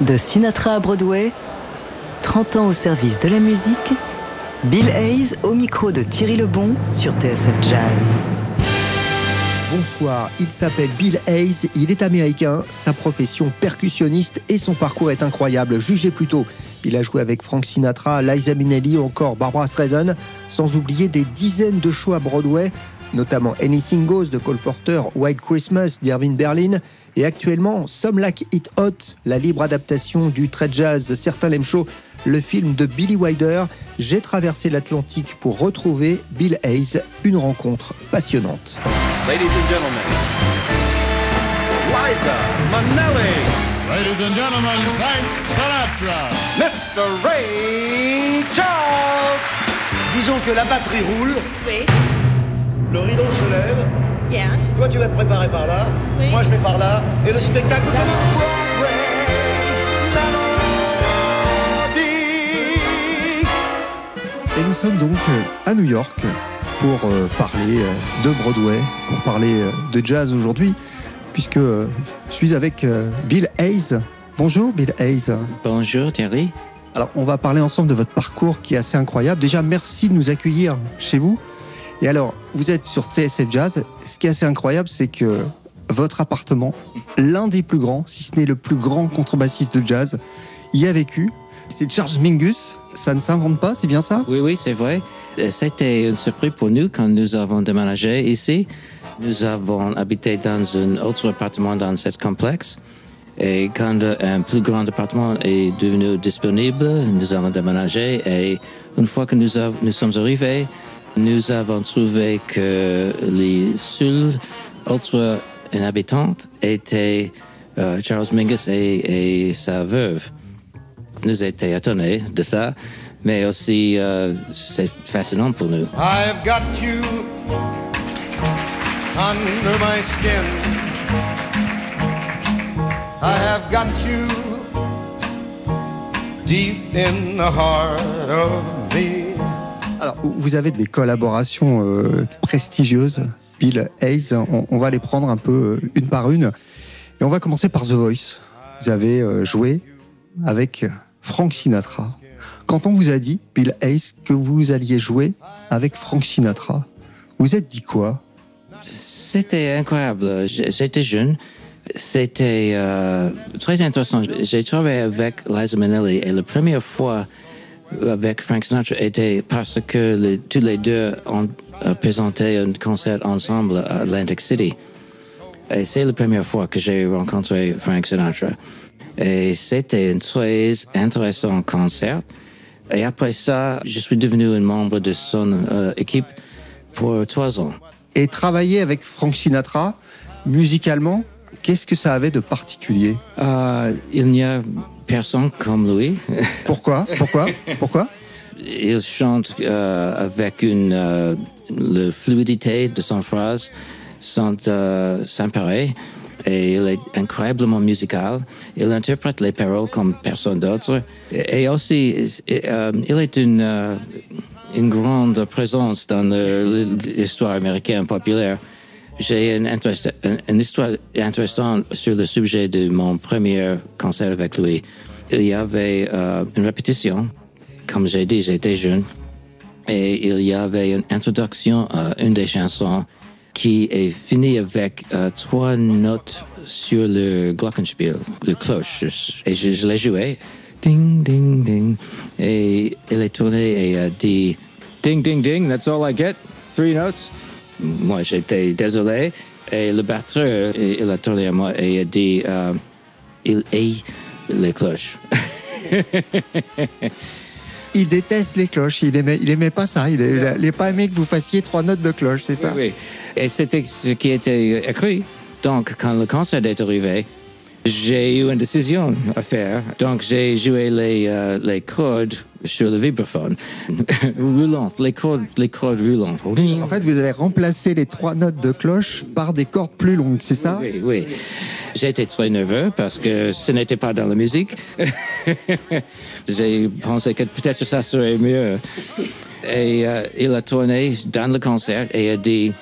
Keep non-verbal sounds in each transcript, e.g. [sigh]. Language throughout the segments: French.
De Sinatra à Broadway, 30 ans au service de la musique, Bill Hayes au micro de Thierry Lebon sur TSF Jazz. Bonsoir, il s'appelle Bill Hayes, il est américain, sa profession percussionniste et son parcours est incroyable. Jugez plutôt. Il a joué avec Frank Sinatra, Liza Minnelli ou encore Barbara Streisand, sans oublier des dizaines de shows à Broadway, notamment Anything Goes de Cole Porter, White Christmas d'Irving Berlin, et actuellement Some Like It Hot, la libre adaptation du très jazz Certains l'aiment chaud, le film de Billy Wilder. J'ai traversé l'Atlantique pour retrouver Bill Hayes, une rencontre passionnante. Ladies and gentlemen, Liza Minnelli, Ladies and gentlemen, Frank Sinatra. Mr. Ray Charles. Disons que la batterie roule, Oui, le rideau se lève, bien. toi tu vas te préparer par là, Oui. moi je vais par là, et le spectacle commence. Et nous sommes donc euh, à New York pour euh, parler euh, de Broadway, pour parler de jazz aujourd'hui, puisque je suis avec Bill Hayes. Bonjour Bill Hayes. Bonjour Thierry. Alors on va parler ensemble de votre parcours qui est assez incroyable. Déjà merci de nous accueillir chez vous. Et alors vous êtes sur TSF Jazz. Ce qui est assez incroyable c'est que votre appartement, l'un des plus grands, si ce n'est le plus grand contrebassiste de jazz, y a vécu. C'est Charles Mingus. Ça ne s'invente pas, c'est bien ça? Oui, oui, c'est vrai. Euh, C'était une surprise pour nous quand nous avons déménagé ici. Nous avons habité dans un autre appartement dans ce complexe. Et quand un plus grand appartement est devenu disponible, nous avons déménagé. Et une fois que nous, sommes arrivés, nous avons trouvé que les seuls autres inhabitants étaient euh, Charles Mingus et, sa veuve. nous étions étonnés de ça, mais aussi euh, c'est fascinant pour nous. I've got you under my skin. I have got you deep in the heart of me. Alors, vous avez des collaborations euh, prestigieuses, Bill Hayes. On, va les prendre un peu euh, une par une. Et on va commencer par The Voice. Vous avez euh, joué avec Frank Sinatra. Quand on vous a dit, Bill Hayes, que vous alliez jouer avec Frank Sinatra, vous êtes dit quoi? C'était incroyable. J'étais jeune. C'était très intéressant. J'ai travaillé avec Liza Minnelli et la première fois avec Frank Sinatra était parce que les- tous les deux ont euh, présenté un concert ensemble à Atlantic City. Et c'est la première fois que j'ai rencontré Frank Sinatra. Et c'était un très intéressant concert. Et après ça, je suis devenu un membre de son euh, équipe pour trois ans. Et travailler avec Frank Sinatra, musicalement, qu'est-ce que ça avait de particulier? Euh, il n'y a personne comme lui. Pourquoi? Pourquoi? Pourquoi? Il chante euh, avec une euh, la fluidité de son phrase euh, sans pareil et il est incroyablement musical. Il interprète les paroles comme personne d'autre et, et aussi euh, il est une euh, une grande présence dans l'histoire américaine populaire. J'ai une, histoire intéressante sur le sujet de mon premier concert avec lui. Il y avait euh, une répétition. Comme j'ai dit, j'étais jeune. Et il y avait une introduction à une des chansons qui est finie avec euh, trois notes sur le glockenspiel, le cloche. Et je, je l'ai joué. Ding, ding, ding. Et il est tourné et a dit Ding, ding, ding, that's all I get. Three notes. Moi, j'étais désolé. Et le batteur, il il a tourné à moi et a dit euh, Il hait les cloches. [laughs] Il déteste les cloches, il aimait, il aimait pas ça, il, il, il a pas aimé que vous fassiez trois notes de cloche, c'est ça? Oui, oui. Et c'était ce qui était écrit. Donc, quand le concert est arrivé, j'ai eu une décision à faire. Donc, j'ai joué les, euh, les cordes sur le vibraphone. [laughs] roulantes, les cordes, les cordes roulantes. En fait, vous avez remplacé les trois notes de cloche par des cordes plus longues, c'est ça? Oui, oui. J'étais très nerveux parce que ce n'était pas dans la musique. [laughs] J'ai pensé que peut-être ça serait mieux. Et euh, il a tourné dans le concert et a dit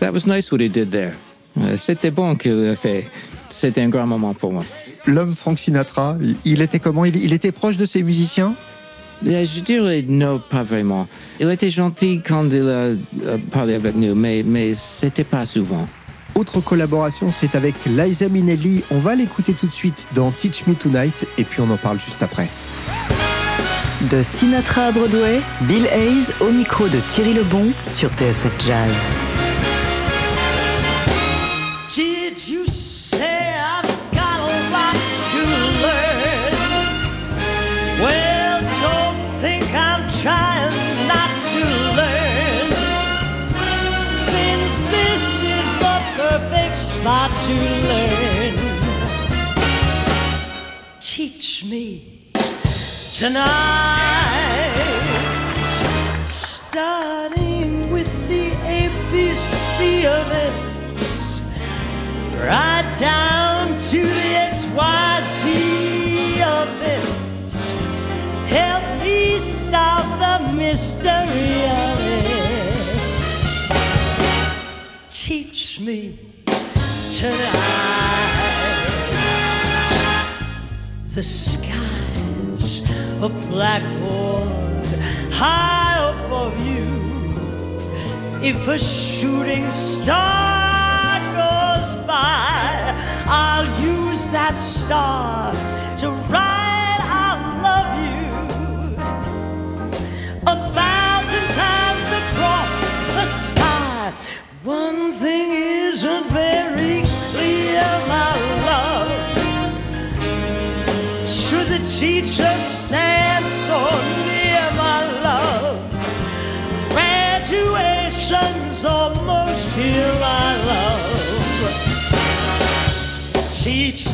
That was nice what he did there. Euh, C'était bon qu'il a fait. C'était un grand moment pour moi. l'homme Frank Sinatra, il- était comment? Il, était proche de ses musiciens? Je dirais non, pas vraiment. Il était gentil quand il a euh, parlé avec nous, mais, mais c'était pas souvent. Autre collaboration, c'est avec Liza Minnelli. On va l'écouter tout de suite dans Teach Me Tonight et puis on en parle juste après. De Sinatra à Broadway, Bill Hayes au micro de Thierry Lebon sur TSF Jazz. Me tonight. Starting with the ABC of it right down to the XYZ of it. Help me solve the mystery of it. Teach me tonight. The skies a blackboard high above you. If a shooting star goes by, I'll use that star to write Should the teacher stand so near, my love? Graduation's almost here, my love. Teach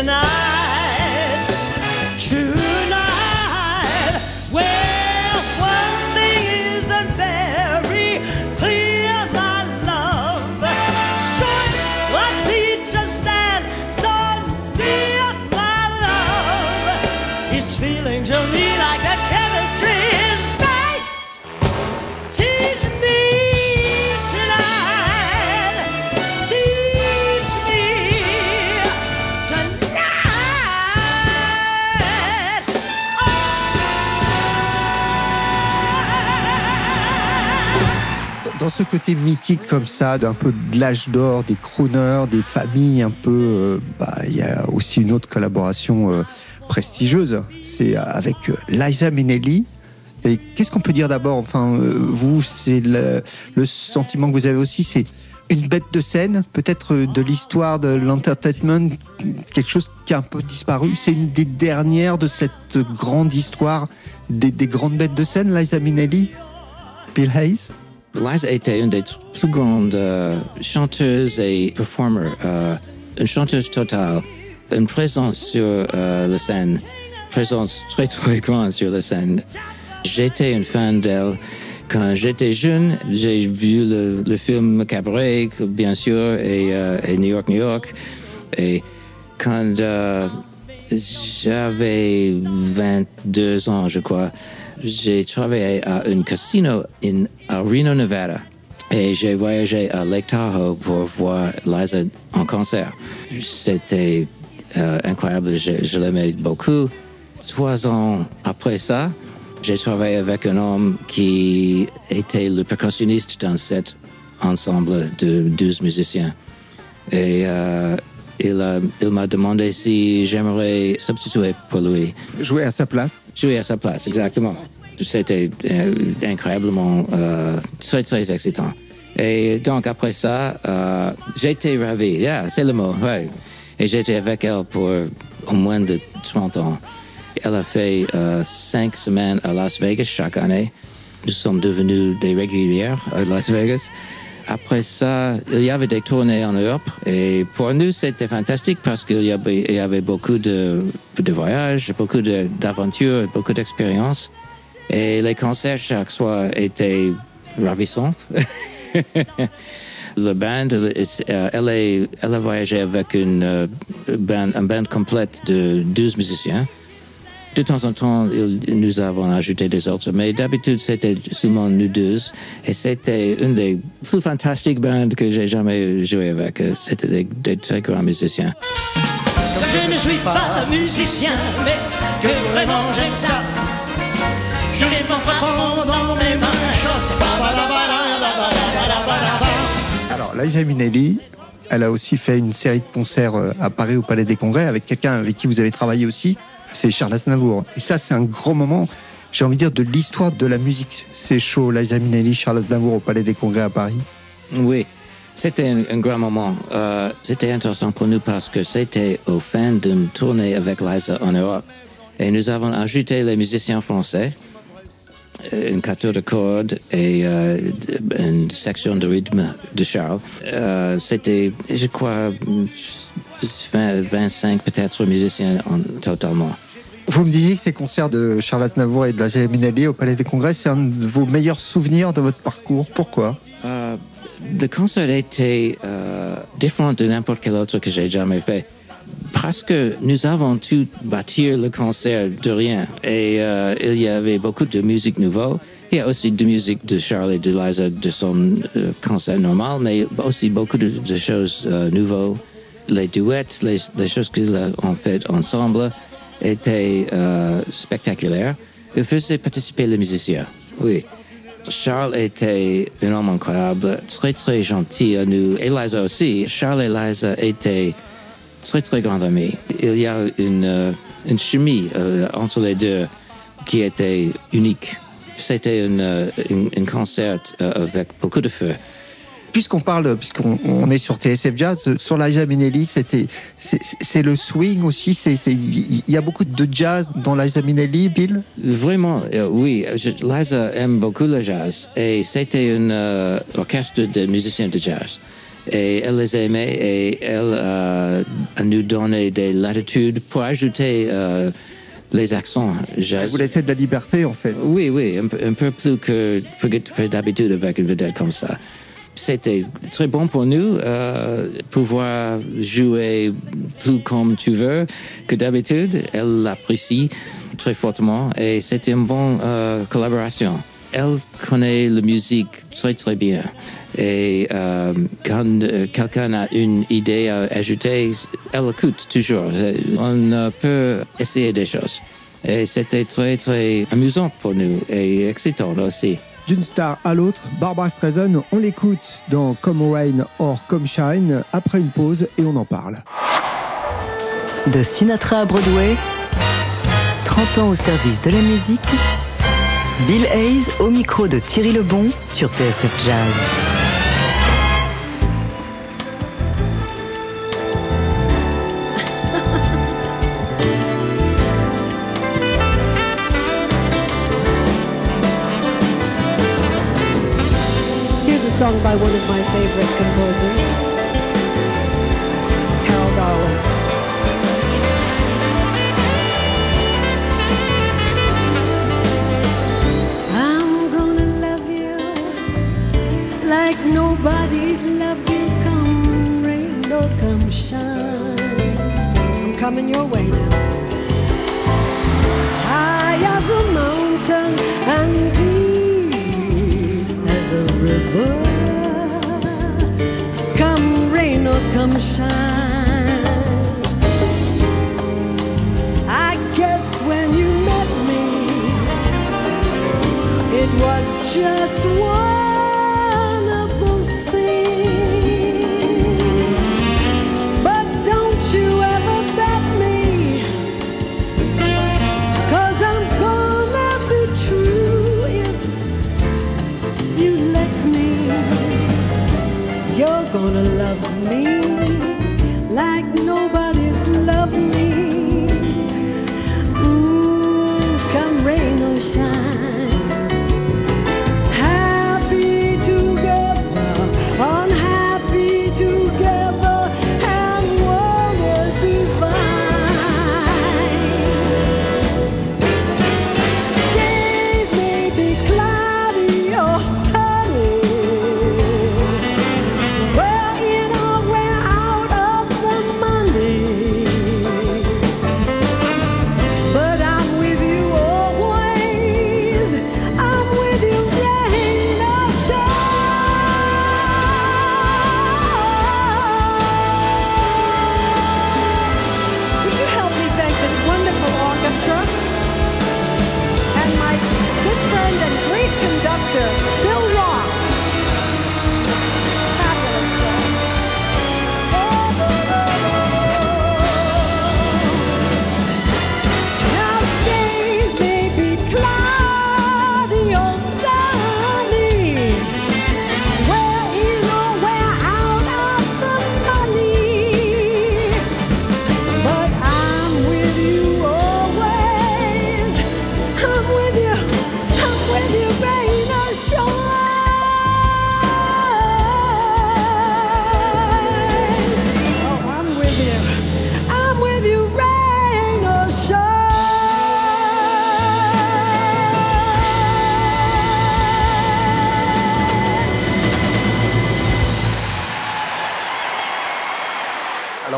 me tonight, Dans ce côté mythique comme ça, d'un peu de l'âge d'or, des crooners, des familles un peu... euh, bah, Il y a aussi une autre collaboration euh, prestigieuse, c'est avec euh, Liza Minnelli. Et qu'est-ce qu'on peut dire d'abord? Enfin, vous, c'est le, sentiment que vous avez aussi, c'est une bête de scène, peut-être de l'histoire de l'entertainment, quelque chose qui a un peu disparu. C'est une des dernières de cette grande histoire des, des grandes bêtes de scène, Liza Minnelli, Bill Hayes? Liza était une des plus grandes euh, chanteuses et performers, euh, une chanteuse totale, une présence sur euh, la scène, présence très très grande sur la scène. J'étais une fan d'elle. Quand j'étais jeune, j'ai vu le, film Cabaret, bien sûr, et, euh, et New York, New York. Et quand j'avais 22 ans, je crois, j'ai travaillé à un casino in, à Reno, Nevada. Et j'ai voyagé à Lake Tahoe pour voir Liza en concert. C'était euh, incroyable, je, je l'aimais beaucoup. Trois ans après ça, j'ai travaillé avec un homme qui était le percussionniste dans cet ensemble de 12 musiciens. Euh, il, a- il m'a demandé si j'aimerais substituer pour lui. Jouer à sa place? Jouer à sa place, exactement. C'était euh, incroyablement euh, très, très excitant. Et donc, après ça, euh, j'étais ravi. Yeah, c'est le mot, ouais. Et j'étais avec elle pour au moins de 30 ans. Elle a fait euh, cinq semaines à Las Vegas chaque année. Nous sommes devenus des régulières à Las Vegas. Après ça, il y avait des tournées en Europe et pour nous, c'était fantastique parce qu'il y avait, beaucoup de, voyages, beaucoup d'aventures, beaucoup d'expériences. Et les concerts chaque soir étaient ravissants. [laughs] Le band, elle, euh, elle, a voyagé avec une euh, un band complète de 12 musiciens. De temps en temps, il- nous avons ajouté des autres, mais d'habitude, c'était seulement nous deux. Et c'était une des plus fantastiques bandes que j'ai jamais joué avec. C'était des, des très grands musiciens. Comme je ne suis pas musicien, mais que vraiment j'aime ça. J'irai m'en frappant dans mes mains. Alors, Liza Minnelli, elle a aussi fait une série de concerts euh, à Paris au Palais des Congrès avec quelqu'un avec qui vous avez travaillé aussi. C'est Charles Aznavour. Et ça, c'est un grand moment, j'ai envie de dire, de l'histoire de la musique. Ces shows, Liza Minnelli, Charles Aznavour au Palais des Congrès à Paris. Oui, c'était un, grand moment. Euh, c'était intéressant pour nous parce que c'était au fin d'une tournée avec Liza en Europe. Et nous avons ajouté les musiciens français, euh, une quatuor de cordes et euh, une section de rythme de Charles. C'était, je crois, 20, 25 peut-être musiciens en, totalement. Vous me disiez que ces concerts de Charles Aznavour et de Liza Minnelli au Palais des Congrès, c'est un de vos meilleurs souvenirs de votre parcours. Pourquoi? Euh, le concert était euh, différent de n'importe quel autre que j'ai jamais fait. Parce que nous avons tout bâti le concert de rien. Et euh, il y avait beaucoup de musique nouvelle. Il y a aussi de musique de Charles et de Liza de son concert normal, mais aussi beaucoup de, de choses nouvelles. Les duets, les, choses qu'ils ont faites ensemble étaient euh, spectaculaires. Ils faisaient participer les musiciens, oui. Charles était un homme incroyable, très très gentil à nous. Et Liza aussi. Charles et Liza étaient très très grands amis. Il y a une, euh, une chimie euh, entre les deux qui était unique. C'était un concert avec beaucoup de feu. Puisqu'on parle, puisqu'on on est sur TSF Jazz, sur Liza Minnelli, c'était, c'est le swing aussi. Il y a beaucoup de jazz dans Liza Minnelli, Bill? Vraiment, euh, oui. Je- Liza aime beaucoup le jazz et c'était un euh, orchestre de musiciens de jazz. Et elle les aimait et elle euh, nous donné des latitudes pour ajouter les accents jazz. Vous laissez de la liberté, en fait. Oui, oui, un, peu- un peu plus que, que d'habitude avec une vedette comme ça. C'était très bon pour nous euh, pouvoir jouer plus comme tu veux que d'habitude. Elle l'apprécie très fortement et c'était une bonne euh, collaboration. Elle connaît la musique très très bien. Et euh, quand quelqu'un a une idée à ajouter, elle écoute toujours. On peut essayer des choses. Et c'était très, très amusant pour nous et excitant aussi. D'une star à l'autre, Barbara Streisand, on l'écoute dans Come Rain or Come Shine après une pause et on en parle. De Sinatra à Broadway, 30 ans au service de la musique, Bill Hayes au micro de Thierry Lebon sur TSF Jazz. Song by one of my favorite composers, Harold Arlen. I'm gonna love you like nobody's loved you. Come rain or come shine. I'm coming your way now. High as a mountain and deep as a river. just gonna love me like nobody's loved me. Mm, come rain or shine.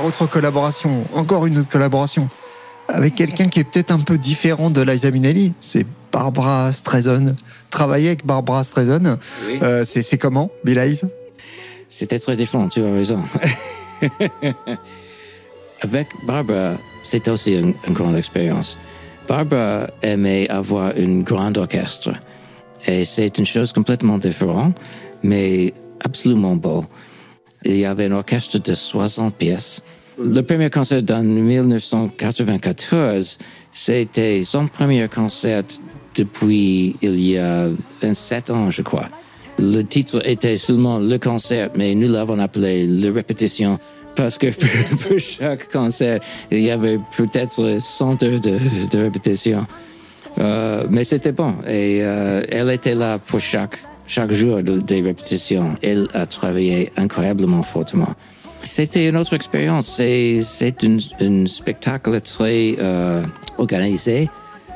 Autre collaboration, encore une autre collaboration, avec quelqu'un qui est peut-être un peu différent de Liza Minnelli, c'est Barbara Streisand. Travailler avec Barbara Streisand, Oui. euh, c'est comment, Bill C'était très différent, tu as raison. [laughs] Avec Barbara, c'était aussi une, une grande expérience. Barbara aimait avoir une grande orchestre. Et c'est une chose complètement différente, mais absolument beau. Il y avait un orchestre de 60 pièces. Le premier concert en 1994, c'était son premier concert depuis il y a 27 ans, je crois. Le titre était seulement le concert, mais nous l'avons appelé le répétition parce que [laughs] pour, chaque concert, il y avait peut-être 100 heures de, répétition. Euh, mais c'était bon. Et euh, elle était là pour chaque, chaque jour de- des répétitions. Elle a travaillé incroyablement fortement. C'était une autre expérience. C'est, c'est un, spectacle très euh, organisé.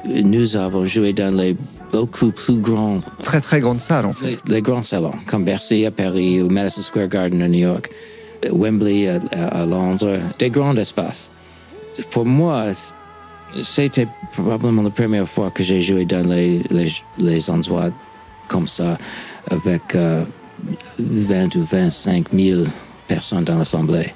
Nous avons joué dans les beaucoup plus grands Très très grande salle en fait. les, les grands salons, comme Bercy à Paris ou Madison Square Garden à New York, Wembley à, à- à Londres, des grands espaces. Pour moi, c'était probablement la première fois que j'ai joué dans les, les, les endroits comme ça, avec euh, 20 ou 25 000 personnes dans l'Assemblée.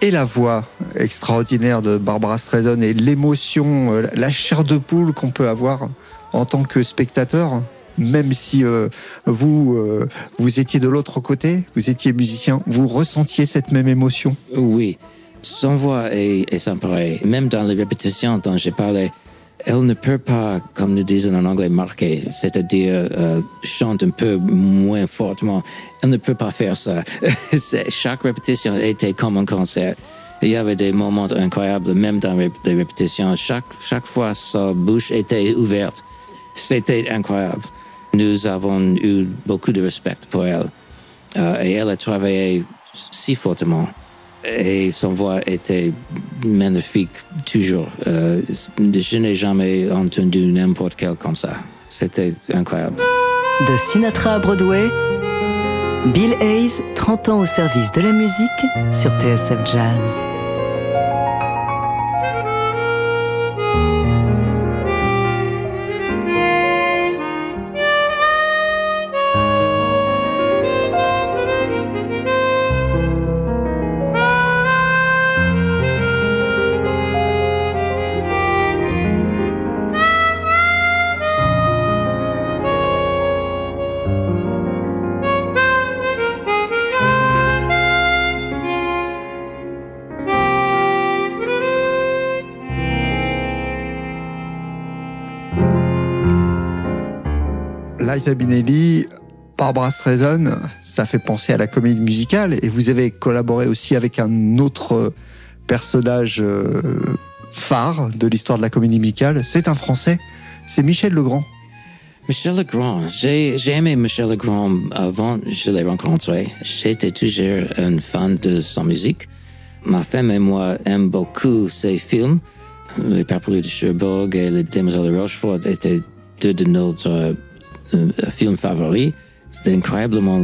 Et la voix extraordinaire de Barbara Streisand et l'émotion, euh, la chair de poule qu'on peut avoir en tant que spectateur, même si euh, vous, euh, vous étiez de l'autre côté, vous étiez musicien, vous ressentiez cette même émotion? Oui, son voix est, est sans pareil. Même dans les répétitions dont j'ai parlé, elle ne peut pas, comme nous disons en anglais, marquer, c'est-à-dire euh, chante un peu moins fortement. Elle ne peut pas faire ça. [laughs] Chaque répétition était comme un concert. Il y avait des moments incroyables, même dans les répétitions. Chaque, chaque fois, sa bouche était ouverte. C'était incroyable. Nous avons eu beaucoup de respect pour elle. Euh, et elle a travaillé si fortement. Et son voix était magnifique toujours. Euh, je n'ai jamais entendu n'importe quel comme ça. C'était incroyable. De Sinatra à Broadway, Bill Hayes, 30 ans au service de la musique sur TSF Jazz. Liza Minnelli, Barbara Streisand, ça fait penser à la comédie musicale. Et vous avez collaboré aussi avec un autre personnage euh, phare de l'histoire de la comédie musicale. C'est un Français, c'est Michel Legrand. Michel Legrand, j'ai aimé Michel Legrand avant je l'ai rencontré. J'étais toujours un fan de sa musique. Ma femme et moi aiment beaucoup ses films. Les Parapluies de Cherbourg et Les Demoiselles de Rochefort étaient deux de nos euh, films favoris. C'était incroyablement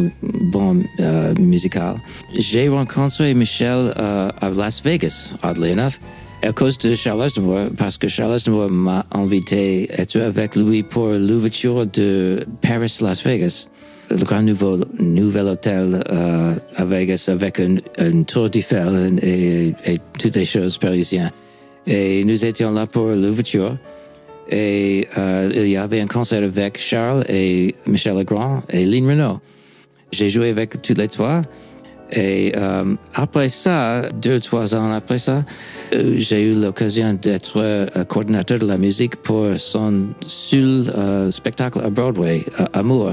bon euh, musical. J'ai rencontré Michel euh, à Las Vegas, oddly enough, à cause de Charles Aznavour, parce que Charles Aznavour m'a invité à être avec lui pour l'ouverture de Paris-Las Vegas, le grand nouveau, nouvel hôtel euh, à Vegas avec un, un tour d'Eiffel et, et toutes les choses parisiennes. Et nous étions là pour l'ouverture. Et euh, il y avait un concert avec Charles et Michel Legrand et Lynn Renault. J'ai joué avec tous les trois. Et euh, après ça, deux, trois ans après ça, euh, j'ai eu l'occasion d'être coordinateur de la musique pour son seul spectacle à Broadway, Amour,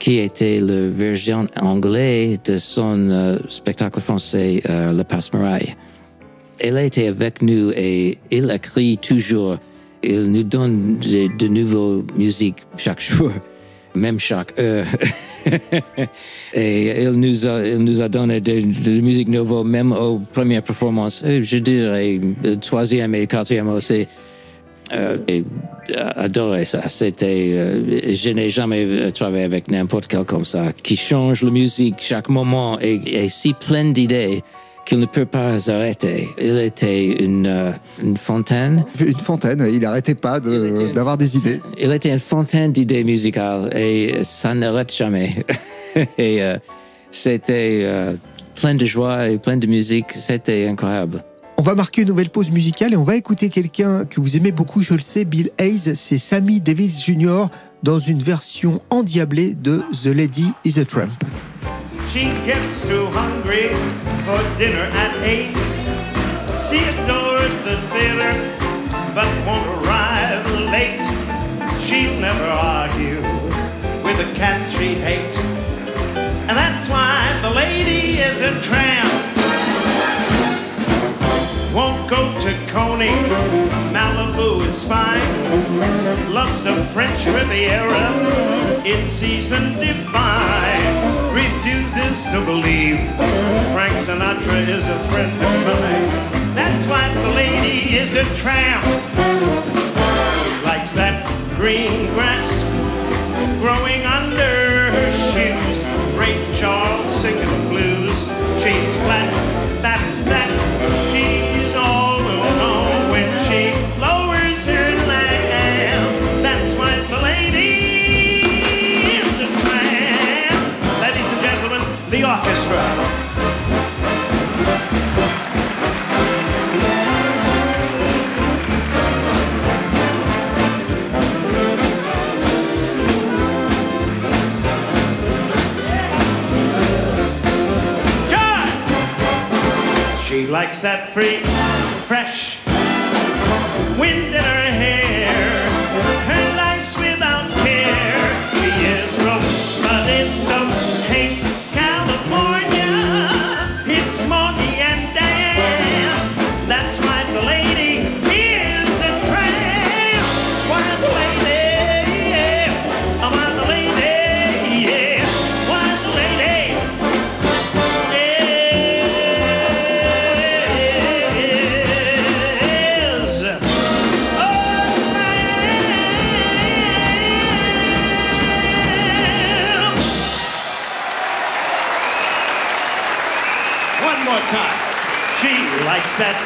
qui était la version anglaise de son spectacle français, Le Passe-Muraille. Elle était avec nous et il écrit toujours. Il nous donne de, nouvelles musiques chaque [laughs] jour, même chaque heure. [laughs] et il nous a, il nous a donné de, la musique nouvelle, même aux premières performances. Je dirais, troisième et quatrième aussi. Euh, et, adoré ça. C'était, euh, je n'ai jamais euh, travaillé avec n'importe quel comme ça, qui change la musique chaque moment et, et si plein d'idées qu'il ne peut pas arrêter. Il était une, euh, une fontaine. Une fontaine, il n'arrêtait pas de- d'avoir des idées. Il était une fontaine d'idées musicales et ça n'arrête jamais. [laughs] et euh, c'était euh, plein de joie et plein de musique. C'était incroyable. On va marquer une nouvelle pause musicale et on va écouter quelqu'un que vous aimez beaucoup, je le sais, Bill Hayes, c'est Sammy Davis Jr. dans une version endiablée de The Lady is a Tramp. She gets too hungry for dinner at eight. She adores the theater, but won't arrive late. She'll never argue with a cat she hates. And that's why the lady is a tramp. Won't go to Coney, Malibu is fine. Loves the French Riviera in season divine. Refuses to believe Frank Sinatra is a friend of mine. That's why the lady is a tramp. Likes that green grass growing under She likes that free, fresh wind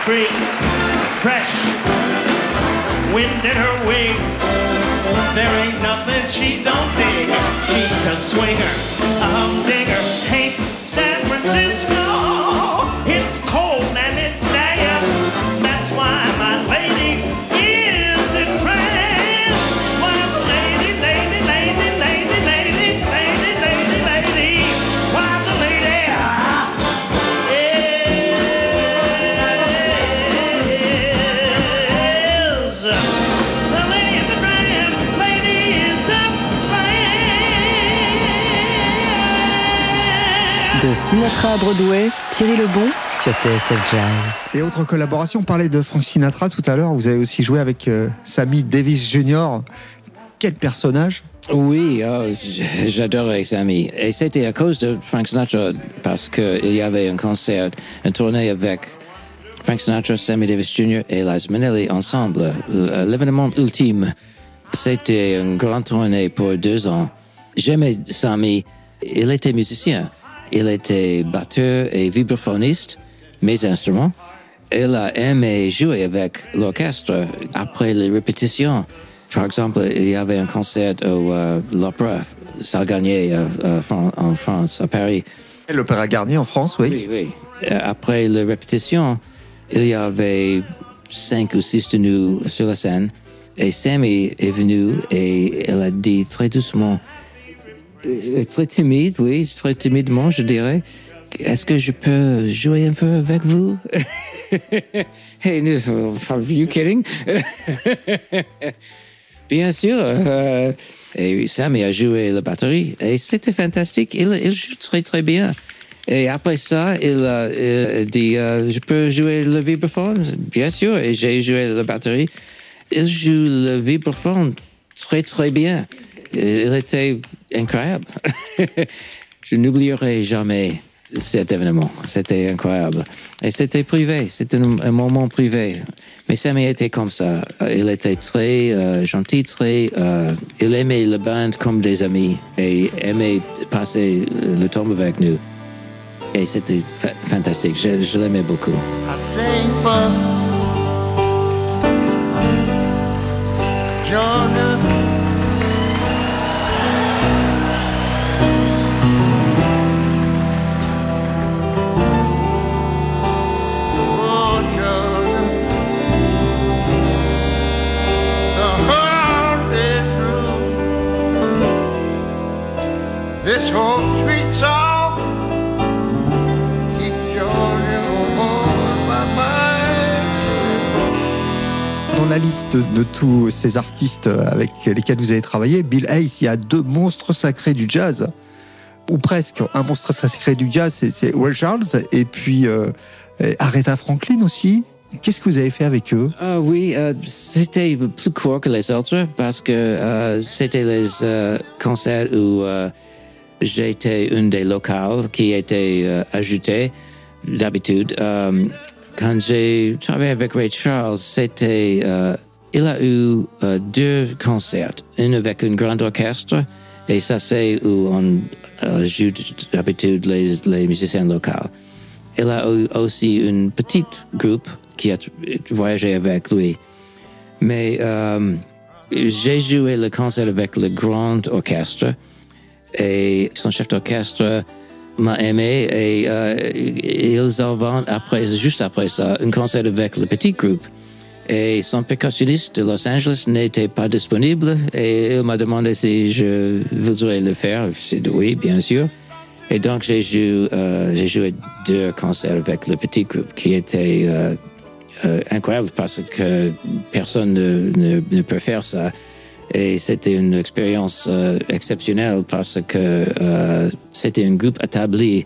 free, fresh wind in her wing. There ain't nothing she don't dig. She's a swinger, a humdinger, hates Sinatra à Broadway, Thierry Lebon sur TSF Jazz. Et autre collaboration, on parlait de Frank Sinatra tout à l'heure. Vous avez aussi joué avec euh, Sammy Davis Jr. Quel personnage? Oui, oh, j'adorais Sammy. Et c'était à cause de Frank Sinatra, parce qu'il y avait un concert, une tournée avec Frank Sinatra, Sammy Davis Jr. et Liza Minnelli ensemble. L- L'événement ultime, c'était une grande tournée pour deux ans. J'aimais Sammy. Il était musicien. Il était batteur et vibraphoniste, mes instruments. Il a aimé jouer avec l'orchestre après les répétitions. Par exemple, il y avait un concert au euh, l'Opéra Salle Garnier euh, euh, en France, à Paris. L'Opéra Garnier en France, oui. Oui, oui. Euh, Après les répétitions, il y avait cinq ou six de nous sur la scène. Et Sammy est venu et elle a dit très doucement, très timide, oui, très timidement, je dirais, est-ce que je peux jouer un peu avec vous? [laughs] hey, are you kidding? [laughs] Bien sûr. euh, et Sammy a joué la batterie et c'était fantastique. Il, il joue très très bien. Et après ça, il a, il a dit euh, Je peux jouer le vibraphone? Bien sûr. Et j'ai joué la batterie. Il joue le vibraphone très très bien. Il était incroyable. [laughs] Je n'oublierai jamais cet événement. C'était incroyable. Et c'était privé. C'était un, moment privé. Mais Sammy était comme ça. Euh, Il était très euh, gentil, très. euh, il aimait le band comme des amis et aimait passer le temps avec nous. Et c'était fa- fantastique. Je, l'aimais beaucoup. I sing for. De tous ces artistes avec lesquels vous avez travaillé, Bill Hayes, il y a deux monstres sacrés du jazz. Ou presque. Un monstre sacré du jazz, c'est- Ray Charles. Et puis euh, et Aretha Franklin aussi. Qu'est-ce que vous avez fait avec eux? Ah oui, euh, c'était plus court que les autres parce que euh, c'était les euh, concerts où j'étais une des locales qui était ajoutée d'habitude. Quand j'ai travaillé avec Ray Charles, c'était il a eu euh, deux concerts, un avec un grand orchestre et ça c'est où on euh, joue d'habitude les, musiciens locaux. Il a eu aussi une petite groupe qui a voyagé avec lui. Mais euh, j'ai joué le concert avec le grand orchestre et son chef d'orchestre m'a aimé et ils avaient après, juste après ça, un concert avec le petit groupe. Et son percussionniste de Los Angeles n'était pas disponible et il m'a demandé si je voudrais le faire. J'ai dit oui, bien sûr. Et donc, j'ai joué, euh, j'ai joué deux concerts avec le petit groupe qui était euh, euh, incroyable parce que personne ne, ne, ne peut faire ça. Et c'était une expérience exceptionnelle parce que c'était un groupe établi.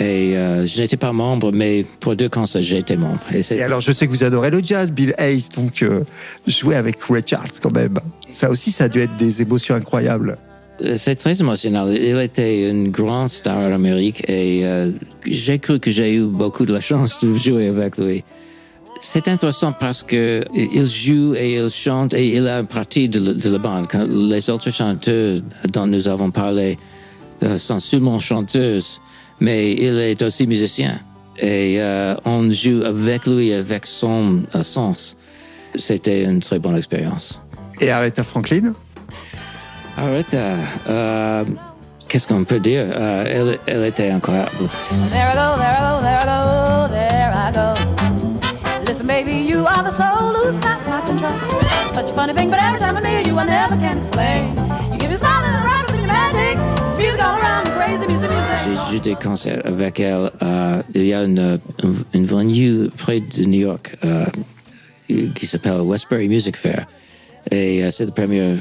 Et euh, je n'étais pas membre, mais pour deux concerts, j'ai été membre. Et alors, je sais que vous adorez le jazz, Bill Hayes, donc euh, jouer avec Ray Charles quand même. Ça aussi, ça a dû être des émotions incroyables. Euh, C'est très émotionnel. Il était une grande star en Amérique et euh, j'ai cru que j'ai eu beaucoup de la chance de jouer avec lui. C'est intéressant parce que il joue et il chante et il a une partie de, la- de la bande. Quand les autres chanteurs dont nous avons parlé sont seulement chanteuses, mais il est aussi musicien. Et euh, on joue avec lui, avec son euh, sens. C'était une très bonne expérience. Et Aretha Franklin? Arrête, euh, qu'est-ce qu'on peut dire? Euh, elle, elle était incroyable. There I go, there I go, there I go, there I go. Listen, baby, you are the soul who stops my control. Such a funny thing, but every time I'm near you, I never can explain. J'ai joué des concerts avec elle. euh, il y a une, venue près de New York euh, qui s'appelle Westbury Music Fair. Et euh, c'est le premier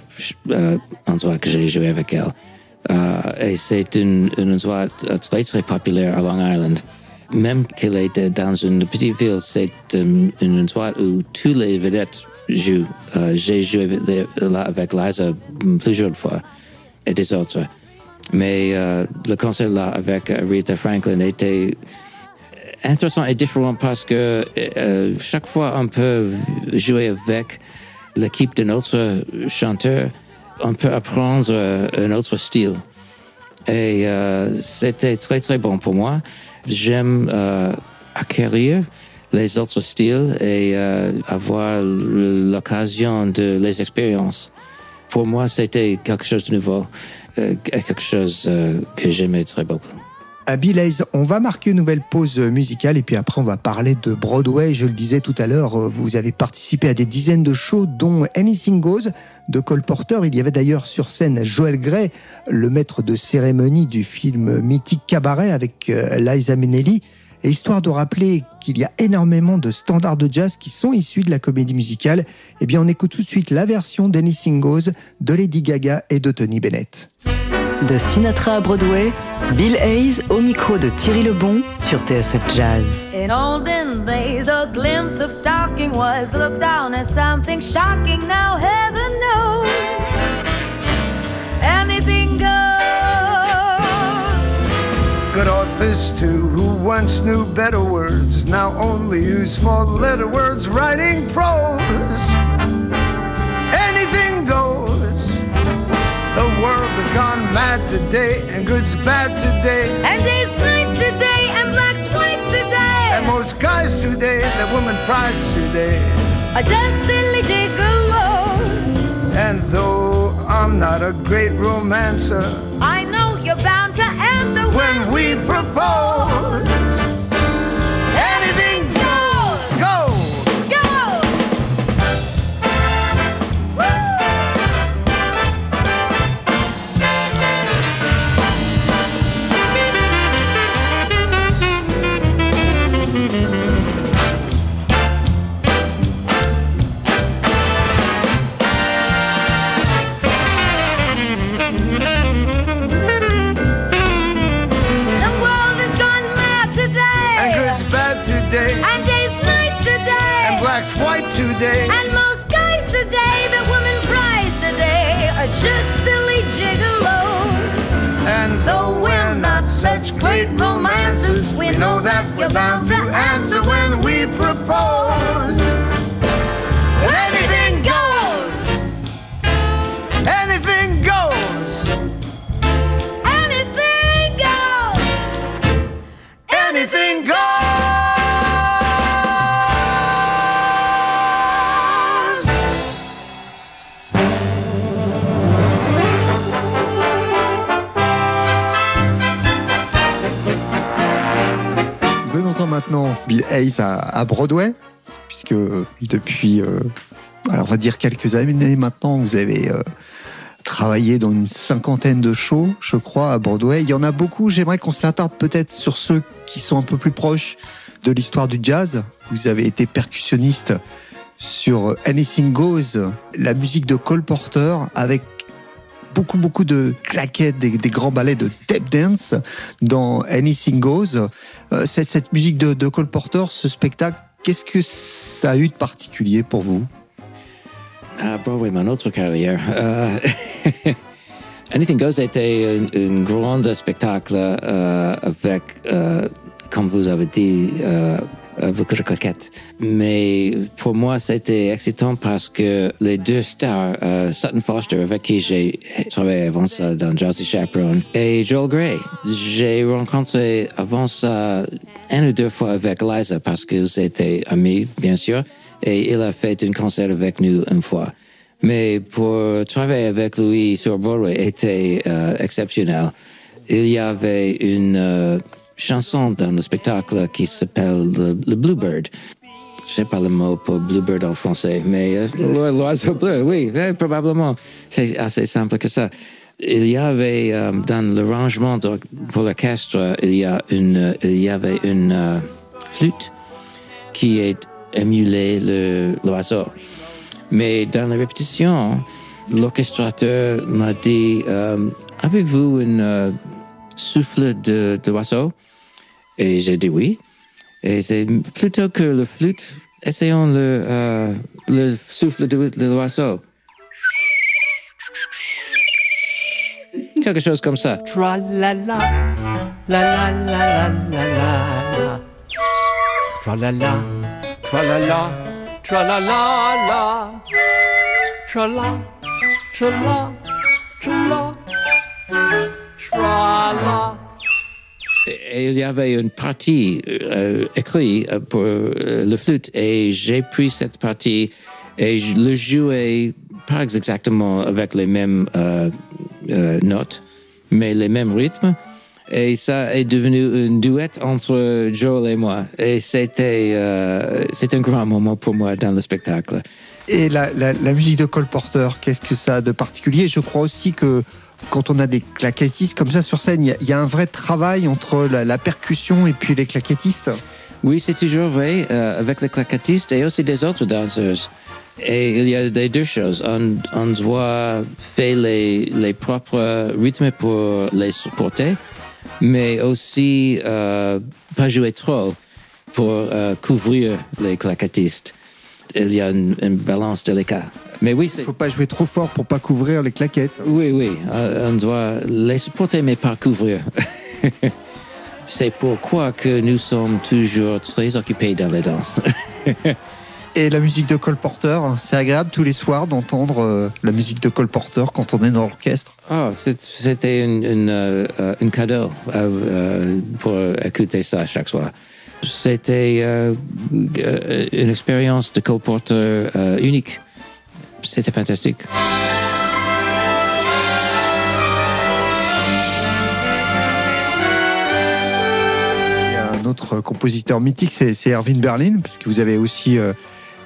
endroit que j'ai joué avec elle. Et c'est une endroit très très populaire à Long Island. Même qu'elle était dans une petite ville, c'est une endroit où tous les vedettes jouent. J'ai joué avec Liza plusieurs fois et des autres. Mais euh, le concert là avec Aretha Franklin était intéressant et différent parce que euh, chaque fois on peut jouer avec l'équipe d'un autre chanteur, on peut apprendre euh, un autre style. Et euh, c'était très très bon pour moi. J'aime euh, acquérir les autres styles et euh, avoir l'occasion de les expériences. Pour moi, c'était quelque chose de nouveau, euh, quelque chose euh, que j'aimais très beaucoup. À Hayes, on va marquer une nouvelle pause musicale et puis après on va parler de Broadway. Je le disais tout à l'heure, euh, vous avez participé à des dizaines de shows dont Anything Goes de Cole Porter. Il y avait d'ailleurs sur scène Joel Grey, le maître de cérémonie du film mythique Cabaret avec Liza Minnelli. Et histoire de rappeler qu'il y a énormément de standards de jazz qui sont issus de la comédie musicale, eh bien on écoute tout de suite la version d'Anything Goes de Lady Gaga et de Tony Bennett. De Sinatra à Broadway, Bill Hayes au micro de Thierry Lebon sur TSF Jazz. In olden days, a glimpse of stocking was looked down as something shocking. Now, heaven knows, Good authors too, who once knew better words, now only use four letter words writing prose. Anything goes. The world has gone mad today, and good's bad today. And days night today, and black's white today. And most guys today, that woman prize today. Are just silly gigolos. And though I'm not a great romancer, I know you're bound to answer when we propose. À Broadway, puisque depuis, euh, alors on va dire quelques années maintenant, vous avez euh, travaillé dans une cinquantaine de shows, je crois, à Broadway. Il y en a beaucoup. J'aimerais qu'on s'attarde peut-être sur ceux qui sont un peu plus proches de l'histoire du jazz. Vous avez été percussionniste sur Anything Goes, la musique de Cole Porter, avec beaucoup beaucoup de claquettes, des, grands ballets de tap dance dans Anything Goes. Euh, cette, cette musique de, Cole Porter, ce spectacle, qu'est-ce que ça a eu de particulier pour vous? À Broadway, mon autre carrière. Euh, [laughs] Anything Goes était un, grand spectacle euh, avec, comme vous avez dit, euh. Mais pour moi, c'était excitant parce que les deux stars, euh, Sutton Foster, avec qui j'ai travaillé avant ça dans Jersey Chaperone, et Joel Grey, j'ai rencontré avant ça un ou deux fois avec Liza parce qu'ils étaient amis, bien sûr et il a fait un concert avec nous une fois. Mais pour travailler avec lui sur Broadway était euh, exceptionnel. Il y avait une chanson dans le spectacle qui s'appelle le, le Bluebird. Je sais pas le mot pour Bluebird en français, mais euh, l'o- l'oiseau bleu, oui, probablement. C'est assez simple que ça. Il y avait euh, dans l'arrangement de- pour l'orchestre, il y une, avait une euh, flûte qui est émulé le l'oiseau. Mais dans la répétition, l'orchestrateur m'a dit euh, avez-vous un euh, souffle de, de Et j'ai dit oui. Et c'est plutôt que le flûte, essayons le, euh, le souffle de, de l'oiseau. Quelque chose comme ça. Et il y avait une partie euh, écrite euh, pour euh, le flûte et j'ai pris cette partie et je le jouais pas exactement avec les mêmes notes, mais les mêmes rythmes. Et ça est devenu une duet entre Joel et moi. Et c'était c'était un grand moment pour moi dans le spectacle. Et la, la- la musique de Cole Porter, qu'est-ce que ça a de particulier? Je crois aussi que quand on a des claquettistes comme ça sur scène, il y a- un vrai travail entre la, la percussion et puis les claquettistes. Oui, c'est toujours vrai euh, avec les claquettistes et aussi des autres danseuses. Et il y a des deux choses. On, on doit faire les, les propres rythmes pour les supporter, mais aussi euh, pas jouer trop pour euh, couvrir les claquettistes. Il y a une, une balance délicate. Mais oui, Il faut pas jouer trop fort pour pas couvrir les claquettes. Oui, oui, euh, on doit les supporter mais pas couvrir. [laughs] C'est pourquoi que nous sommes toujours très occupés dans les danses. [laughs] Et la musique de Cole Porter, c'est agréable tous les soirs d'entendre euh, la musique de Cole Porter quand on est dans l'orchestre. Oh, c'était une, une, euh, un cadeau euh, pour écouter ça chaque soir. C'était euh, euh, une expérience de Cole Porter euh, unique. C'était fantastique. Un autre compositeur mythique, c'est Erwin Berlin, parce que vous avez aussi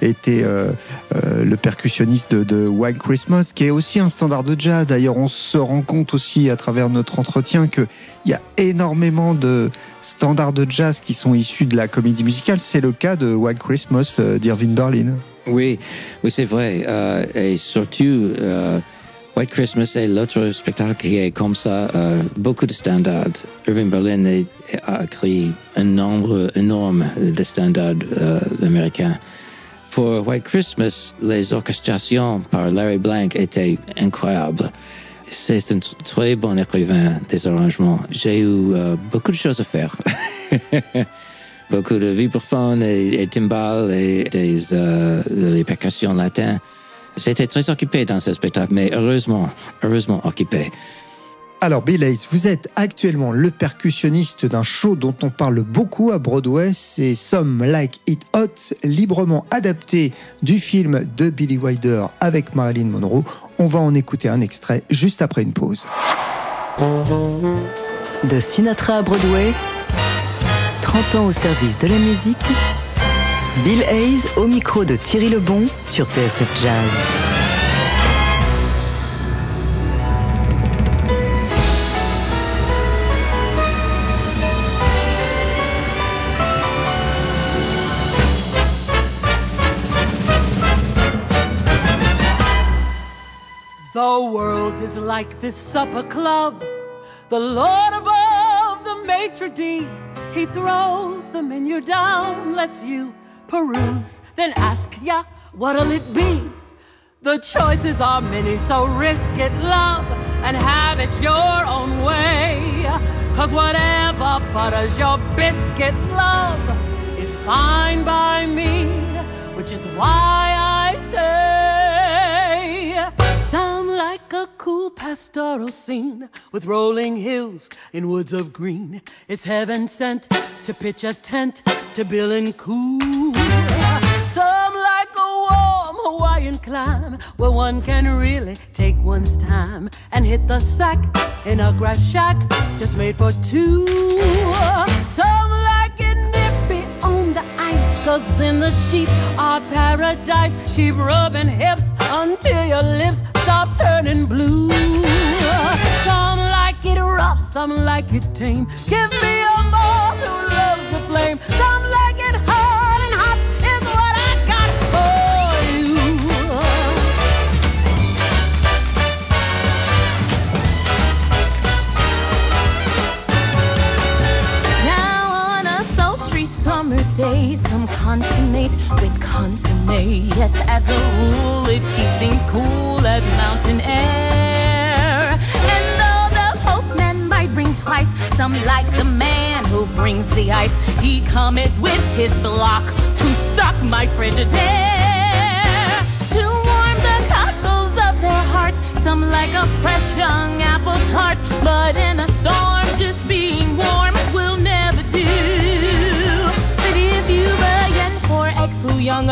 été euh, euh, le percussionniste de, White Christmas, qui est aussi un standard de jazz. D'ailleurs, on se rend compte aussi à travers notre entretien qu'il y a énormément de standards de jazz qui sont issus de la comédie musicale. C'est le cas de White Christmas euh, d'Irving Berlin. Oui, oui, c'est vrai. Et surtout, White Christmas est l'autre spectacle qui est comme ça, beaucoup de standards. Irving Berlin a écrit un nombre énorme de standards américains. Pour White Christmas, les orchestrations par Larry Blank étaient incroyables. C'est un très bon écrivain des arrangements. J'ai eu euh, beaucoup de choses à faire. [laughs] beaucoup de vibraphones et, et timbales et des euh, les percussions latines. J'étais très occupé dans ce spectacle, mais heureusement, heureusement occupé. Alors, Bill Hayes, vous êtes actuellement le percussionniste d'un show dont on parle beaucoup à Broadway, c'est Some Like It Hot, librement adapté du film de Billy Wilder avec Marilyn Monroe. On va en écouter un extrait juste après une pause. De Sinatra à Broadway, 30 ans au service de la musique, Bill Hayes au micro de Thierry Lebon sur TSF Jazz. The world is like this supper club. The Lord above the maitre d', he throws the menu down, lets you peruse, then ask ya, what'll it be? The choices are many, so risk it, love, and have it your own way. Cause whatever butters your biscuit, love, is fine by me, which is why pastoral scene with rolling hills in woods of green. It's heaven sent to pitch a tent to Bill and cool. Some like a warm Hawaiian climb where one can really take one's time and hit the sack in a grass shack just made for two. Some Cause then the sheets are paradise. Keep rubbing hips until your lips stop turning blue. Some like it rough, some like it tame. Give me a moth who loves the flame. Some like it hard and hot is what I got for you. Now on a sultry summer day as a rule, it keeps things cool as mountain air. And though the postman might bring twice, some like the man who brings the ice. He cometh with his block to stock my Frigidaire. To warm the cockles of their heart, some like a fresh young apple tart. But in a storm, young,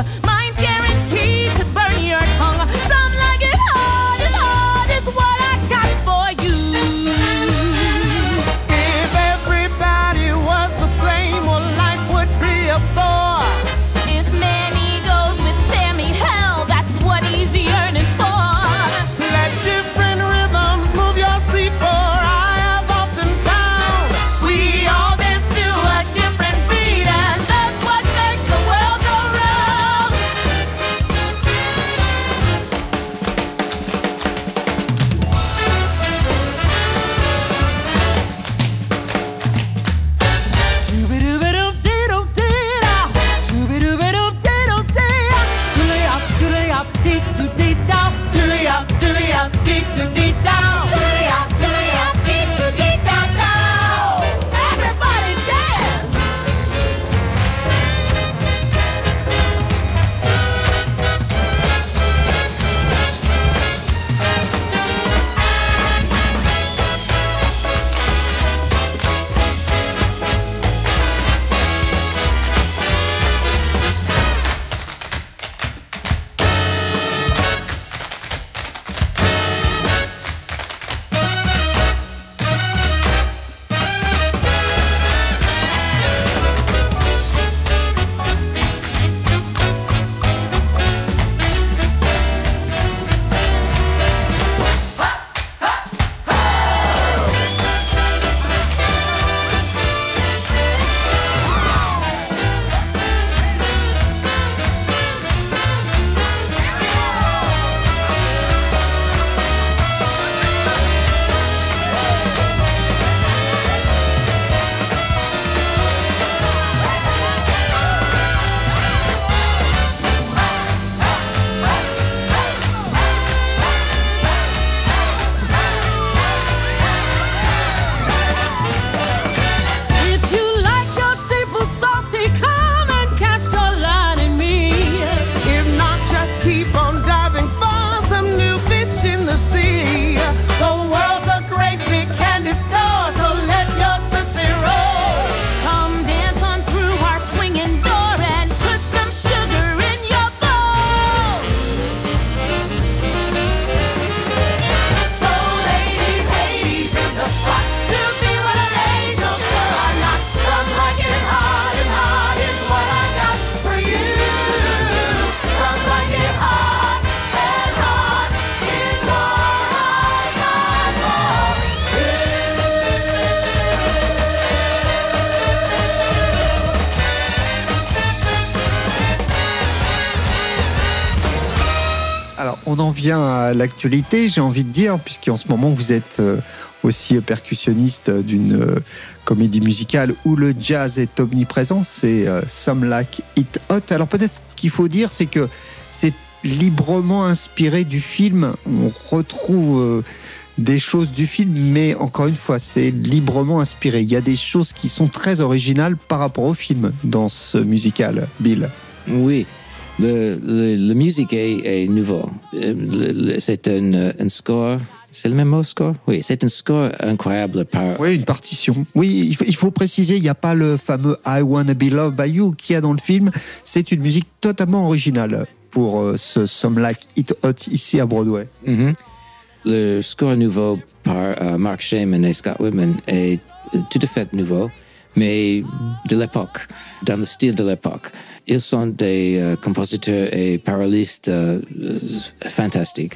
l'actualité, j'ai envie de dire, puisqu'en ce moment, vous êtes euh, aussi percussionniste d'une euh, comédie musicale où le jazz est omniprésent. C'est euh, Some Like It Hot. Alors, peut-être qu'il faut dire, c'est que c'est librement inspiré du film. On retrouve des choses du film, mais encore une fois, c'est librement inspiré. Il y a des choses qui sont très originales par rapport au film dans ce musical, Bill. Oui, le, le, la musique est, est nouveau. Euh, C'est un, euh, un score. C'est le même mot, score? Oui, c'est un score incroyable par. Oui, une partition. Oui, il faut, il faut préciser, il n'y a pas le fameux I Wanna Be Loved by You qu'il y a dans le film. C'est une musique totalement originale pour euh, ce Some Like It Hot ici à Broadway. Mhm. Le score nouveau par euh, Mark Shaman et Scott Whitman est tout à fait nouveau, mais de l'époque, dans le style de l'époque. Ils sont des euh, compositeurs et paralystes euh, euh, fantastiques.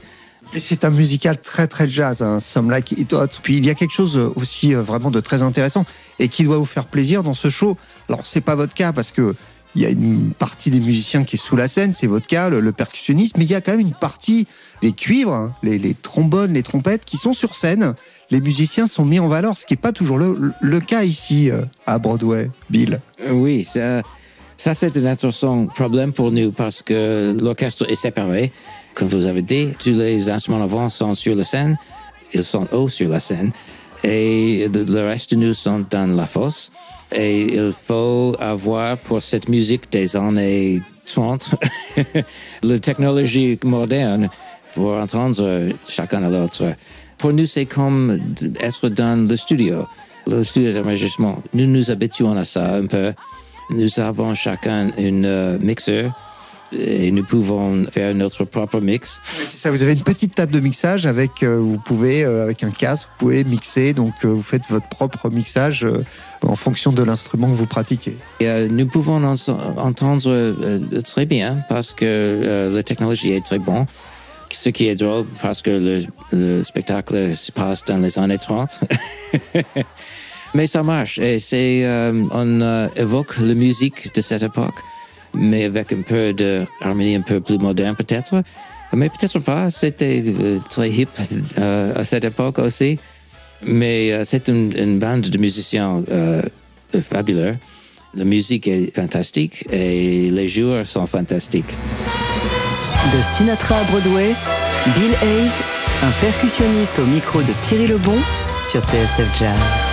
C'est un musical très très jazz, hein, Some Like It Hot. Puis il y a quelque chose aussi euh, vraiment de très intéressant et qui doit vous faire plaisir dans ce show. Alors c'est pas votre cas parce que il y a une partie des musiciens qui est sous la scène, c'est votre cas, le, le percussionniste, mais il y a quand même une partie des cuivres, hein, les, les trombones, les trompettes qui sont sur scène. Les musiciens sont mis en valeur, ce qui n'est pas toujours le, le cas ici euh, à Broadway, Bill. Euh, Oui, ça, Ça, c'est un intéressant problème pour nous parce que l'orchestre est séparé. Comme vous avez dit, tous les instruments avant sont sur la scène, ils sont hauts sur la scène, et le reste de nous sont dans la fosse. Et il faut avoir pour cette musique des années 30 [laughs] la technologie moderne pour entendre chacun à l'autre. Pour nous, c'est comme être dans le studio, le studio d'enregistrement. Nous nous habituons à ça un peu. Nous avons chacun une euh, mixeur et nous pouvons faire notre propre mix. C'est ça, vous avez une petite table de mixage avec, euh, vous pouvez, euh, avec un casque, vous pouvez mixer, donc euh, vous faites votre propre mixage en fonction de l'instrument que vous pratiquez. Et, nous pouvons en- entendre très bien parce que la technologie est très bonne. Ce qui est drôle parce que le, le spectacle se passe dans les années 30. [laughs] mais ça marche et c'est euh, on euh, évoque la musique de cette époque, mais avec un peu de harmonie un peu plus moderne peut-être. Mais peut-être pas, c'était euh, très hip euh, à cette époque aussi. Mais euh, c'est une, une bande de musiciens fabuleux. La musique est fantastique et les joueurs sont fantastiques. De Sinatra à Broadway, Bill Hayes, un percussionniste au micro de Thierry Lebon sur TSF Jazz.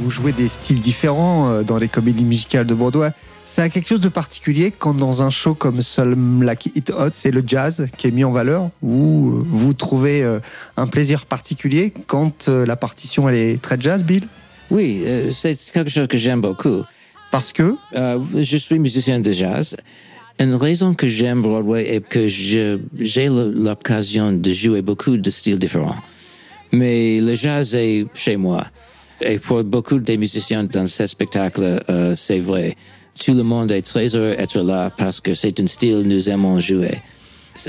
Vous jouez des styles différents euh, dans les comédies musicales de Broadway. Ça a quelque chose de particulier quand dans un show comme Some Like It Hot, c'est le jazz qui est mis en valeur? Vous, euh, vous trouvez euh, un plaisir particulier quand la partition elle est très jazz, Bill? Oui, c'est quelque chose que j'aime beaucoup. Parce que? Euh, je suis musicien de jazz. Une raison que j'aime Broadway est que j'ai l'occasion de jouer beaucoup de styles différents. Mais le jazz est chez moi. Et pour beaucoup des musiciens dans ce spectacle, euh, c'est vrai. Tout le monde est très heureux d'être là parce que c'est un style que nous aimons jouer.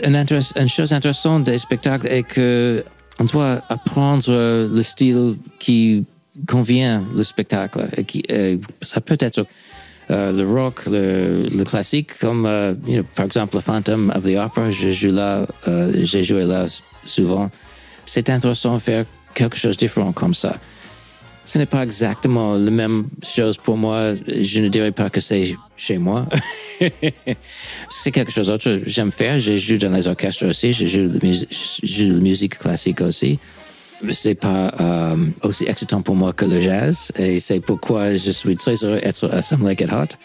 Une, chose intéressante des spectacles est que on doit apprendre le style qui convient le spectacle. Et qui, euh, ça peut être euh, le rock, le, le classique, comme euh, par exemple le Phantom of the Opera. Je joue là, euh, j'ai joué là souvent. C'est intéressant de faire quelque chose de différent comme ça. Ce n'est pas exactement la même chose pour moi. Je ne dirais pas que c'est chez moi. [laughs] c'est quelque chose d'autre. que J'aime faire. Je joue dans les orchestres aussi. Je joue de la mus- je joue musique classique aussi. Mais C'est pas euh, aussi excitant pour moi que le jazz. Et c'est pourquoi je suis très heureux d'être à Some Like It Hot.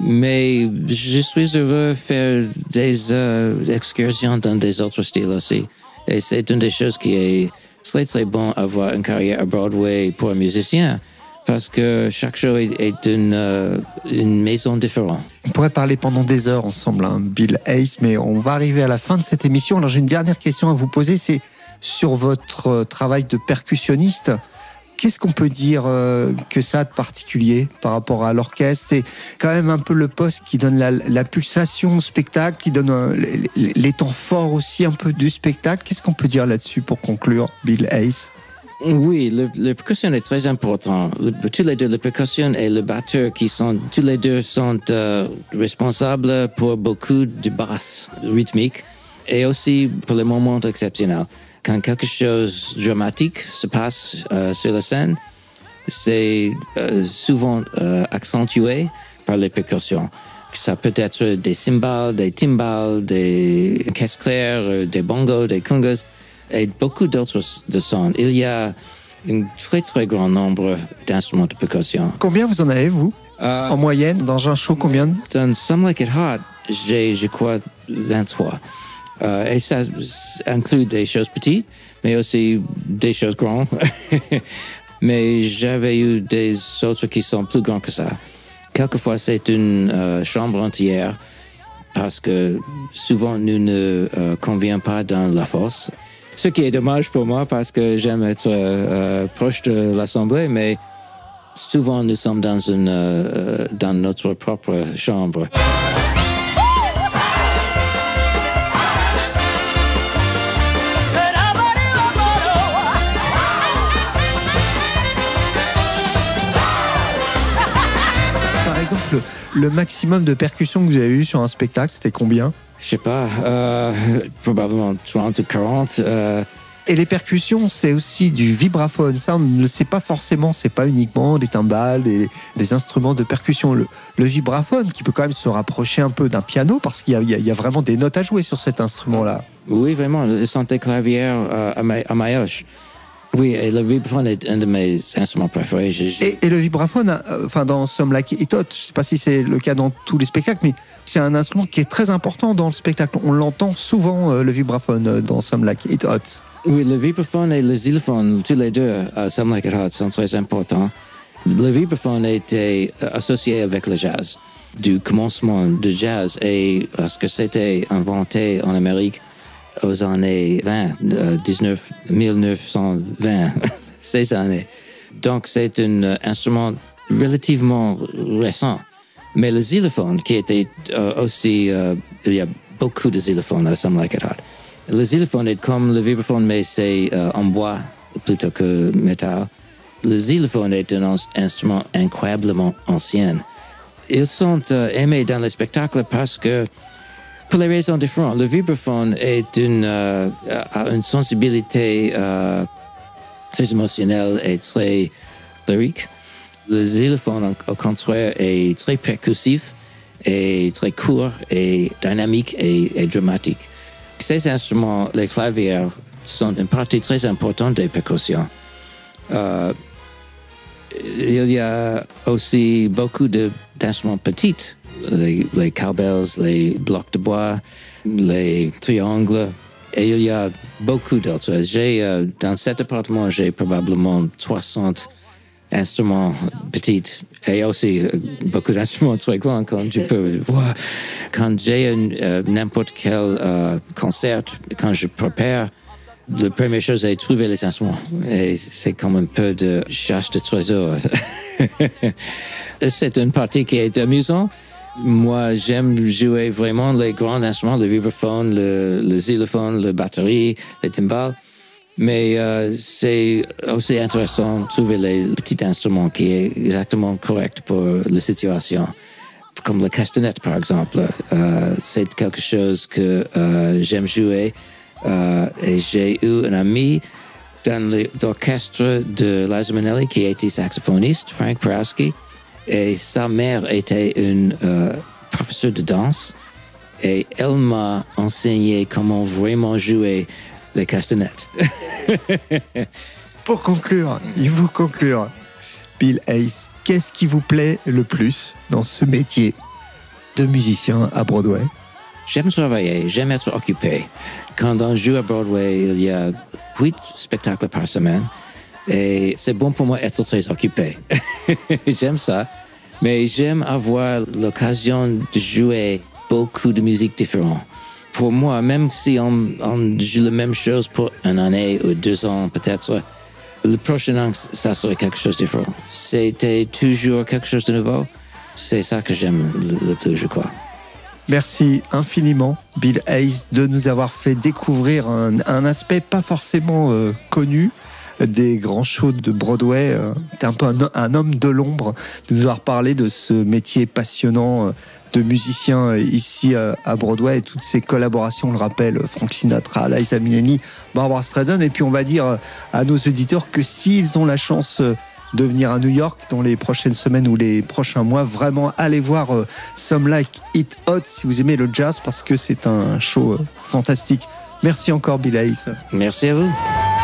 Mais je suis heureux de faire des euh, excursions dans des autres styles aussi. Et c'est une des choses qui est très très bon avoir une carrière à Broadway pour un musicien. Parce que chaque show est, euh, une maison différente. On pourrait parler pendant des heures ensemble, hein, Bill Hayes, mais on va arriver à la fin de cette émission. Alors j'ai une dernière question à vous poser, c'est sur votre euh, travail de percussionniste. Qu'est-ce qu'on peut dire euh, que ça a de particulier par rapport à l'orchestre? C'est quand même un peu le poste qui donne la, pulsation au spectacle, qui donne euh, les, temps forts aussi un peu du spectacle. Qu'est-ce qu'on peut dire là-dessus pour conclure, Bill Hayes? Oui, le, le percussion est très important. Tous les deux, le percussion et le batteur, qui sont tous les deux sont euh, responsables pour beaucoup de basses rythmiques et aussi pour les moments exceptionnels. Quand quelque chose de dramatique se passe euh, sur la scène, c'est euh, souvent euh, accentué par les percussions. Ça peut être des cymbales, des timbales, des caisses claires, des bongos, des congas et beaucoup d'autres de sons. Il y a un très très grand nombre d'instruments de percussion. Combien vous en avez, vous? En moyenne, dans un show, combien? Dans Some Like It Hot, j'ai, je crois, 23. Euh, et ça inclut des choses petites, mais aussi des choses grandes. [laughs] mais j'avais eu des autres qui sont plus grands que ça. Quelquefois, c'est une euh, chambre entière parce que souvent, nous ne euh, convient pas dans la fosse. Ce qui est dommage pour moi parce que j'aime être euh, proche de l'Assemblée, mais souvent nous sommes dans, une, dans notre propre chambre. Le, maximum de percussion que vous avez eu sur un spectacle, c'était combien? Je sais pas, euh, probablement 30 ou 40. euh, Et les percussions, c'est aussi du vibraphone. Ça, on ne le sait pas forcément. C'est pas uniquement des timbales, des, des instruments de percussion. Le, le vibraphone, qui peut quand même se rapprocher un peu d'un piano, parce qu'il y, a- y vraiment des notes à jouer sur cet instrument-là. Oui, vraiment, le santé clavière euh, à, Ma- à Mayoche. Oui, et le vibraphone est un de mes instruments préférés. Et, et le vibraphone, euh, enfin dans Some Like It Hot, je sais pas si c'est le cas dans tous les spectacles, mais c'est un instrument qui est très important dans le spectacle. On l'entend souvent euh, le vibraphone euh, dans Some Like It Hot. Oui, le vibraphone et le xylophone, tous les deux, à Some Like It Hot, sont très importants. Le vibraphone était associé avec le jazz, du commencement du jazz, et parce que c'était inventé en Amérique aux années 20, euh, 19, 1920, ces années. Donc c'est un euh, instrument relativement récent. Mais le xylophone, qui était euh, aussi, euh, il y a beaucoup de xylophones à Some Like It Hot. Le xylophone est comme le vibraphone, mais c'est en bois plutôt que métal. Le xylophone est un ins- instrument incroyablement ancien. Ils sont aimés dans les spectacles parce que, pour les raisons différentes, le vibraphone est une, euh, a une sensibilité euh, très émotionnelle et très lyrique. Le xylophone, au- contraire, est très percussif et très court et dynamique et, dramatique. Ces instruments, les claviers, sont une partie très importante des percussions. Euh, il y a aussi beaucoup d'instruments petits, les, les cowbells, les blocs de bois, les triangles, et il y a beaucoup d'autres. J'ai, euh, dans cet appartement, j'ai probablement 300 instruments petits et aussi euh, beaucoup d'instruments très grands, comme tu peux [laughs] voir. Quand j'ai euh, n'importe quel euh, concert, quand je prépare, la première chose est trouver les instruments. Et c'est comme un peu de chasse de trésors. [laughs] c'est une partie qui est amusante. Moi, j'aime jouer vraiment les grands instruments, le vibraphone, le, xylophone, la batterie, les timbales. Mais euh, c'est aussi intéressant de trouver les petits instruments qui est exactement correct pour la situation. Comme le castanet, par exemple. Euh, c'est quelque chose que euh, j'aime jouer. Et j'ai eu un ami dans l'orchestre de Liza Minnelli qui était saxophoniste, Frank Prowski. Et sa mère était une euh, professeure de danse. Et elle m'a enseigné comment vraiment jouer les castanets. Pour conclure, il faut conclure. Bill Hayes, qu'est-ce qui vous plaît le plus dans ce métier de musicien à Broadway? J'aime travailler, j'aime être occupé. Quand on joue à Broadway, il y a huit spectacles par semaine. Et c'est bon pour moi d'être très occupé. [laughs] j'aime ça. Mais j'aime avoir l'occasion de jouer beaucoup de musique différente. Pour moi, même si on, joue la même chose pour une année ou deux ans peut-être, le prochain an, ça serait quelque chose de différent. C'était toujours quelque chose de nouveau. C'est ça que j'aime le, plus, je crois. Merci infiniment, Bill Hayes, de nous avoir fait découvrir un, un aspect pas forcément euh, connu des grands shows de Broadway. Euh, T'es un peu un, homme de l'ombre, de nous avoir parlé de ce métier passionnant euh, de musicien euh, ici à Broadway et toutes ces collaborations, on le rappelle, Frank Sinatra, Liza Minnelli, Barbara Streisand. Et puis on va dire à nos auditeurs que s'ils ont la chance de venir à New York dans les prochaines semaines ou les prochains mois. Vraiment, allez voir Some Like It Hot si vous aimez le jazz parce que c'est un show fantastique. Merci encore, Bill Hayes. Merci à vous.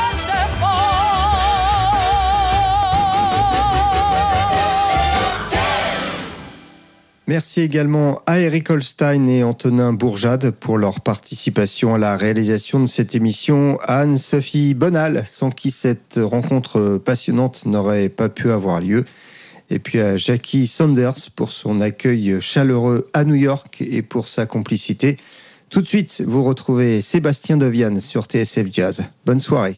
Merci également à Eric Holstein et Antonin Bourjade pour leur participation à la réalisation de cette émission. Anne-Sophie Bonal, sans qui cette rencontre passionnante n'aurait pas pu avoir lieu. Et puis à Jackie Sanders pour son accueil chaleureux à New York et pour sa complicité. Tout de suite, vous retrouvez Sébastien Deviane sur TSF Jazz. Bonne soirée.